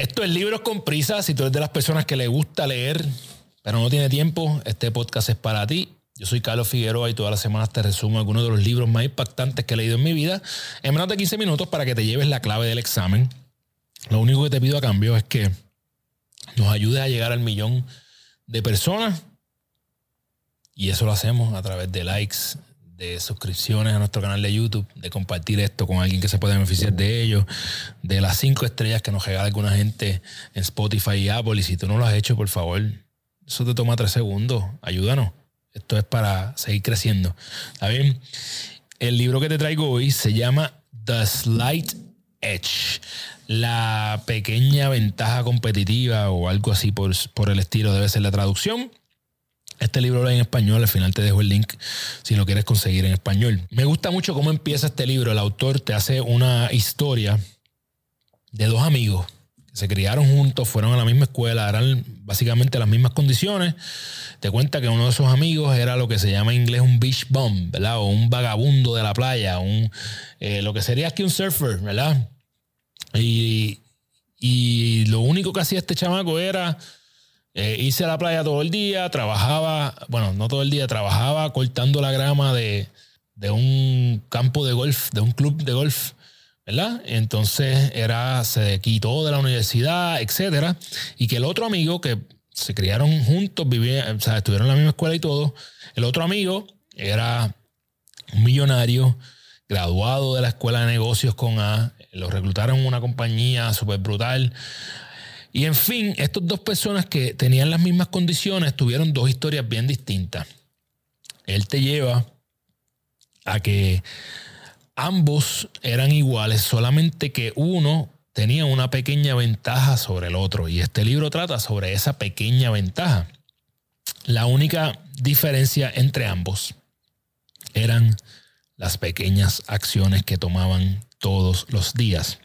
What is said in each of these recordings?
Esto es Libros con Prisa. Si tú eres de las personas que le gusta leer, pero no tiene tiempo, este podcast es para ti. Yo soy Carlos Figueroa y todas las semanas te resumo algunos de los libros más impactantes que he leído en mi vida en menos de 15 minutos para que te lleves la clave del examen. Lo único que te pido a cambio es que nos ayudes a llegar al millón de personas y eso lo hacemos a través de likes, de suscripciones a nuestro canal de YouTube, de compartir esto con alguien que se pueda beneficiar de ello, de las cinco estrellas que nos regala alguna gente en Spotify y Apple. Y si tú no lo has hecho, por favor, eso te toma tres segundos. Ayúdanos. Esto es para seguir creciendo. ¿Está bien? El libro que te traigo hoy se llama The Slight Edge. La pequeña ventaja competitiva o algo así por, por el estilo debe ser la traducción. Este libro lo en español, al final te dejo el link si lo quieres conseguir en español. Me gusta mucho cómo empieza este libro. El autor te hace una historia de dos amigos que se criaron juntos, fueron a la misma escuela, eran básicamente las mismas condiciones. Te cuenta que uno de esos amigos era lo que se llama en inglés un beach bum, ¿verdad? O un vagabundo de la playa, un, eh, lo que sería aquí un surfer, ¿verdad? Y, y lo único que hacía este chamaco era eh, hice la playa todo el día, trabajaba, bueno, no todo el día, trabajaba cortando la grama de, un campo de golf, de un club de golf, ¿verdad? Entonces era, se quitó de la universidad, etcétera, y que el otro amigo que se criaron juntos, vivían, o sea, estuvieron en la misma escuela y todo, el otro amigo era un millonario, graduado de la escuela de negocios con A, lo reclutaron en una compañía súper brutal. Y en fin, estas dos personas que tenían las mismas condiciones tuvieron dos historias bien distintas. Él te lleva a que ambos eran iguales, solamente que uno tenía una pequeña ventaja sobre el otro. Y este libro trata sobre esa pequeña ventaja. La única diferencia entre ambos eran las pequeñas acciones que tomaban todos los días.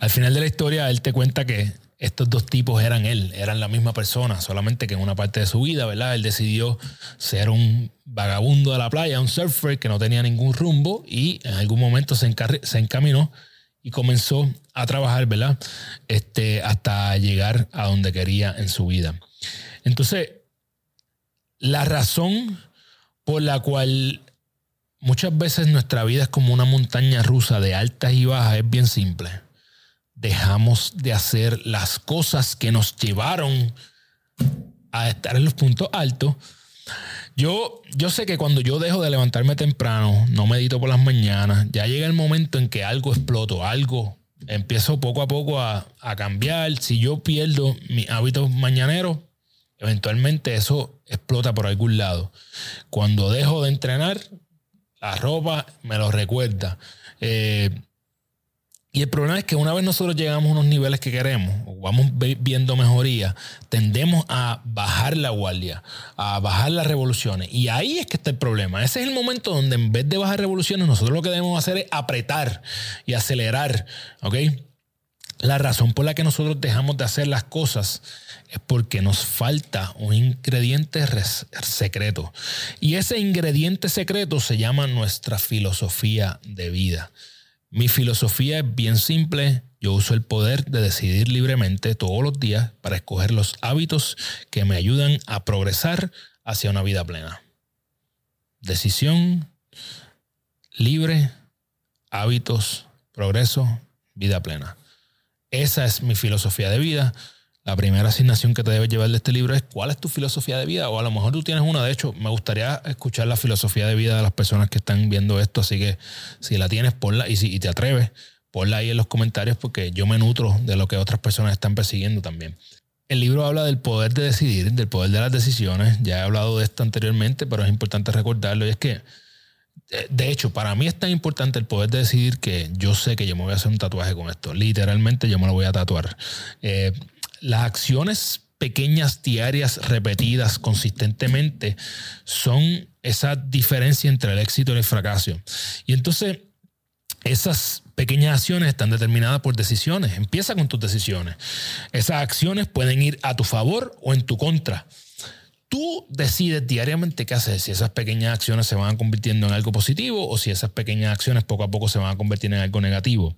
Al final de la historia, él te cuenta que estos dos tipos eran él, eran la misma persona, solamente que en una parte de su vida, ¿verdad? Él decidió ser un vagabundo de la playa, un surfer que no tenía ningún rumbo y en algún momento se, encaminó y comenzó a trabajar, ¿verdad? Este, hasta llegar a donde quería en su vida. Entonces, la razón por la cual muchas veces nuestra vida es como una montaña rusa de altas y bajas es bien simple dejamos de hacer las cosas que nos llevaron a estar en los puntos altos. Yo, yo sé que cuando yo dejo de levantarme temprano, no medito por las mañanas, ya llega el momento en que algo exploto, algo empiezo poco a poco a, a cambiar. Si yo pierdo mis hábitos mañaneros, eventualmente eso explota por algún lado. Cuando dejo de entrenar, la ropa me lo recuerda. Eh, y el problema es que una vez nosotros llegamos a unos niveles que queremos, o vamos viendo mejoría, tendemos a bajar la guardia, a bajar las revoluciones. Y ahí es que está el problema. Ese es el momento donde en vez de bajar revoluciones, nosotros lo que debemos hacer es apretar y acelerar. ¿Ok? La razón por la que nosotros dejamos de hacer las cosas es porque nos falta un ingrediente secreto. Y ese ingrediente secreto se llama nuestra filosofía de vida. Mi filosofía es bien simple. Yo uso el poder de decidir libremente todos los días para escoger los hábitos que me ayudan a progresar hacia una vida plena. Decisión libre, hábitos, progreso, vida plena. Esa es mi filosofía de vida la primera asignación que te debes llevar de este libro es cuál es tu filosofía de vida. O a lo mejor tú tienes una. De hecho, me gustaría escuchar la filosofía de vida de las personas que están viendo esto. Así que si la tienes, ponla. Y si te atreves, ponla ahí en los comentarios porque yo me nutro de lo que otras personas están persiguiendo también. El libro habla del poder de decidir, del poder de las decisiones. Ya he hablado de esto anteriormente, pero es importante recordarlo. Y es que, eh, de hecho, para mí es tan importante el poder de decidir que yo sé que yo me voy a hacer un tatuaje con esto. Literalmente yo me lo voy a tatuar. Eh, las acciones pequeñas, diarias, repetidas consistentemente, son esa diferencia entre el éxito y el fracaso. Y entonces, esas pequeñas acciones están determinadas por decisiones. Empieza con tus decisiones. Esas acciones pueden ir a tu favor o en tu contra. Tú decides diariamente qué hacer, si esas pequeñas acciones se van convirtiendo en algo positivo o si esas pequeñas acciones poco a poco se van a convertir en algo negativo.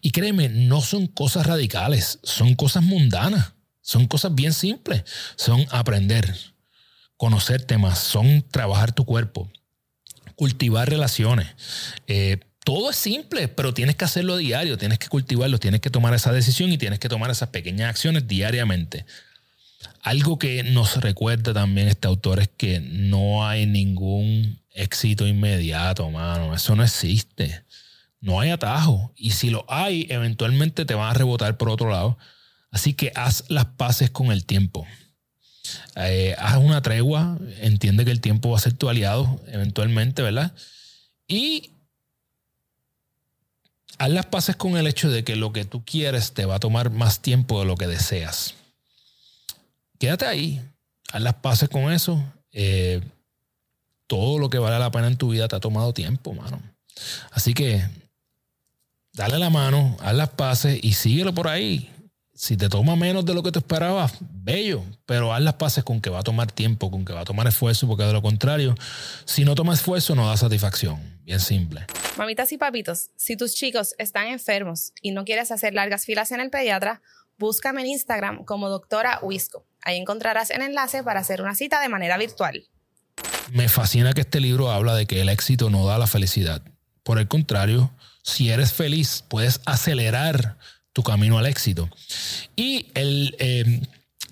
Y créeme, no son cosas radicales, son cosas mundanas, son cosas bien simples, son aprender, conocerte más, son trabajar tu cuerpo, cultivar relaciones. Eh, todo es simple, pero tienes que hacerlo diario, tienes que cultivarlo, tienes que tomar esa decisión y tienes que tomar esas pequeñas acciones diariamente. Algo que nos recuerda también este autor es que no hay ningún éxito inmediato, mano. Eso no existe. No hay atajo. Y si lo hay, eventualmente te van a rebotar por otro lado. Así que haz las paces con el tiempo. Eh, haz una tregua. Entiende que el tiempo va a ser tu aliado eventualmente, ¿verdad? Y haz las paces con el hecho de que lo que tú quieres te va a tomar más tiempo de lo que deseas quédate ahí, haz las paces con eso. Eh, todo lo que vale la pena en tu vida te ha tomado tiempo, mano. Así que dale la mano, haz las paces y síguelo por ahí. Si te toma menos de lo que te esperabas, bello, pero haz las paces con que va a tomar tiempo, con que va a tomar esfuerzo, porque de lo contrario, si no toma esfuerzo, no da satisfacción. Bien simple. Mamitas y papitos, si tus chicos están enfermos y no quieres hacer largas filas en el pediatra, búscame en Instagram como doctora Wisco. Ahí encontrarás el enlace para hacer una cita de manera virtual. Me fascina que este libro habla de que el éxito no da la felicidad. Por el contrario, si eres feliz, puedes acelerar tu camino al éxito. Y el, eh,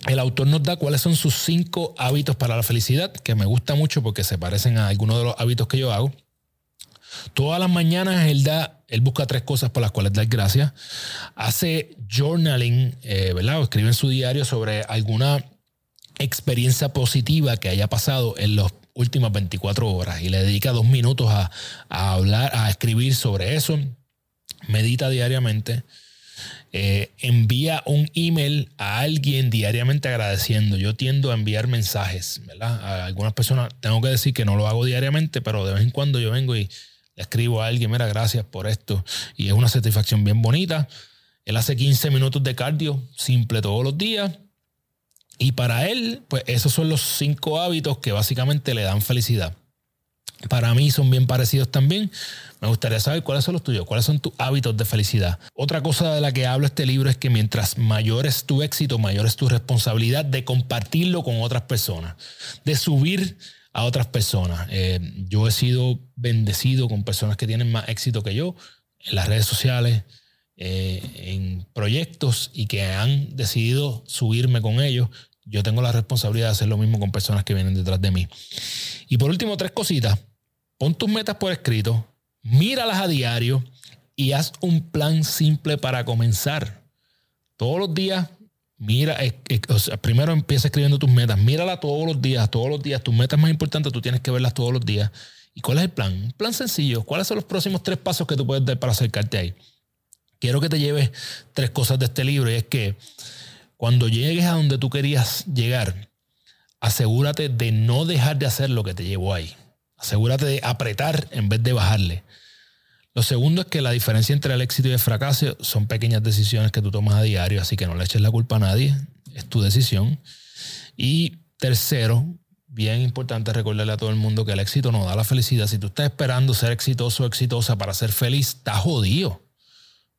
el autor nos da cuáles son sus cinco hábitos para la felicidad, que me gusta mucho porque se parecen a algunos de los hábitos que yo hago. Todas las mañanas él da, él busca tres cosas por las cuales dar gracias. Hace journaling, eh, ¿verdad? escribe en su diario sobre alguna experiencia positiva que haya pasado en las últimas 24 horas y le dedica dos minutos a, hablar, a escribir sobre eso. Medita diariamente. Eh, envía un email a alguien diariamente agradeciendo. Yo tiendo a enviar mensajes, ¿verdad? A algunas personas, tengo que decir que no lo hago diariamente, pero de vez en cuando yo vengo y le escribo a alguien, mira, gracias por esto. Y es una satisfacción bien bonita. Él hace 15 minutos de cardio simple todos los días. Y para él, pues esos son los cinco hábitos que básicamente le dan felicidad. Para mí son bien parecidos también. Me gustaría saber cuáles son los tuyos, cuáles son tus hábitos de felicidad. Otra cosa de la que hablo este libro es que mientras mayor es tu éxito, mayor es tu responsabilidad de compartirlo con otras personas, de subir a otras personas. Eh, yo he sido bendecido con personas que tienen más éxito que yo en las redes sociales, eh, en proyectos y que han decidido subirme con ellos. Yo tengo la responsabilidad de hacer lo mismo con personas que vienen detrás de mí. Y por último, tres cositas. Pon tus metas por escrito, míralas a diario y haz un plan simple para comenzar. Todos los días Mira, primero empieza escribiendo tus metas. Mírala todos los días, todos los días. Tus metas más importantes tú tienes que verlas todos los días. ¿Y cuál es el plan? Un plan sencillo. ¿Cuáles son los próximos tres pasos que tú puedes dar para acercarte ahí? Quiero que te lleves tres cosas de este libro y es que cuando llegues a donde tú querías llegar, asegúrate de no dejar de hacer lo que te llevó ahí. Asegúrate de apretar en vez de bajarle. Lo segundo es que la diferencia entre el éxito y el fracaso son pequeñas decisiones que tú tomas a diario, así que no le eches la culpa a nadie, es tu decisión. Y tercero, bien importante recordarle a todo el mundo que el éxito no da la felicidad. Si tú estás esperando ser exitoso o exitosa para ser feliz, estás jodido.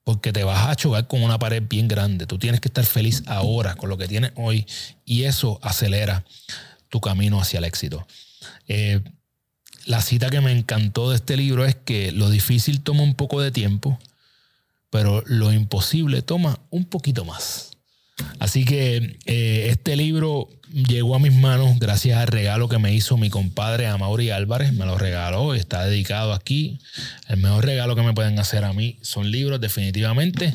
Porque te vas a chocar con una pared bien grande. Tú tienes que estar feliz ahora con lo que tienes hoy y eso acelera tu camino hacia el éxito. Eh, la cita que me encantó de este libro es que lo difícil toma un poco de tiempo, pero lo imposible toma un poquito más. Así que eh, este libro llegó a mis manos gracias al regalo que me hizo mi compadre Amaury Álvarez. Me lo regaló, está dedicado aquí. El mejor regalo que me pueden hacer a mí son libros, definitivamente.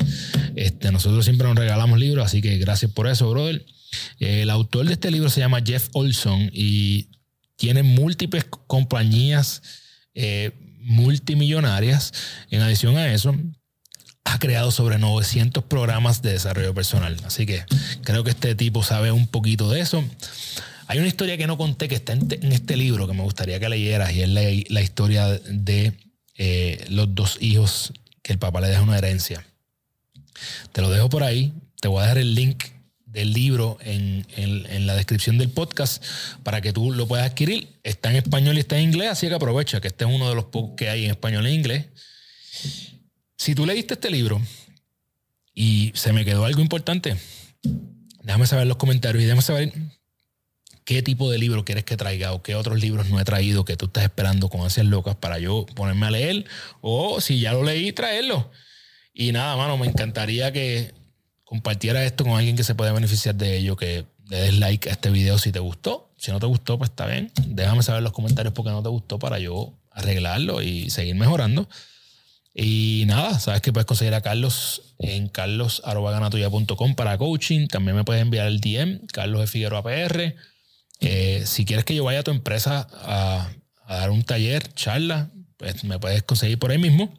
Este, nosotros siempre nos regalamos libros, así que gracias por eso, brother. El autor de este libro se llama Jeff Olson y tiene múltiples compañías eh, multimillonarias. En adición a eso, ha creado sobre 900 programas de desarrollo personal. Así que creo que este tipo sabe un poquito de eso. Hay una historia que no conté que está en, este libro que me gustaría que leyeras y es la, historia de eh, los dos hijos que el papá le deja una herencia. Te lo dejo por ahí. Te voy a dejar el link del libro en, la descripción del podcast para que tú lo puedas adquirir. Está en español y está en inglés, así que aprovecha que este es uno de los pocos que hay en español e inglés. Si tú leíste este libro y se me quedó algo importante, déjame saber en los comentarios y déjame saber qué tipo de libro quieres que traiga o qué otros libros no he traído que tú estás esperando con ansias locas para yo ponerme a leer o si ya lo leí, traerlo. Y nada, mano, me encantaría que compartiera esto con alguien que se pueda beneficiar de ello, que le des like a este video si te gustó. Si no te gustó, pues está bien. Déjame saber en los comentarios por qué no te gustó para yo arreglarlo y seguir mejorando. Y nada, sabes que puedes conseguir a Carlos en carlos.ganatuya.com para coaching. También me puedes enviar el DM, Carlos de Figueroa PR. Eh, si quieres que yo vaya a tu empresa a, a dar un taller, charla, pues me puedes conseguir por ahí mismo.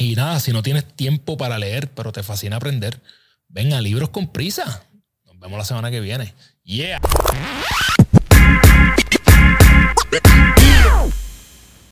Y nada, si no tienes tiempo para leer, pero te fascina aprender, Venga, libros con prisa. Nos vemos la semana que viene. Yeah.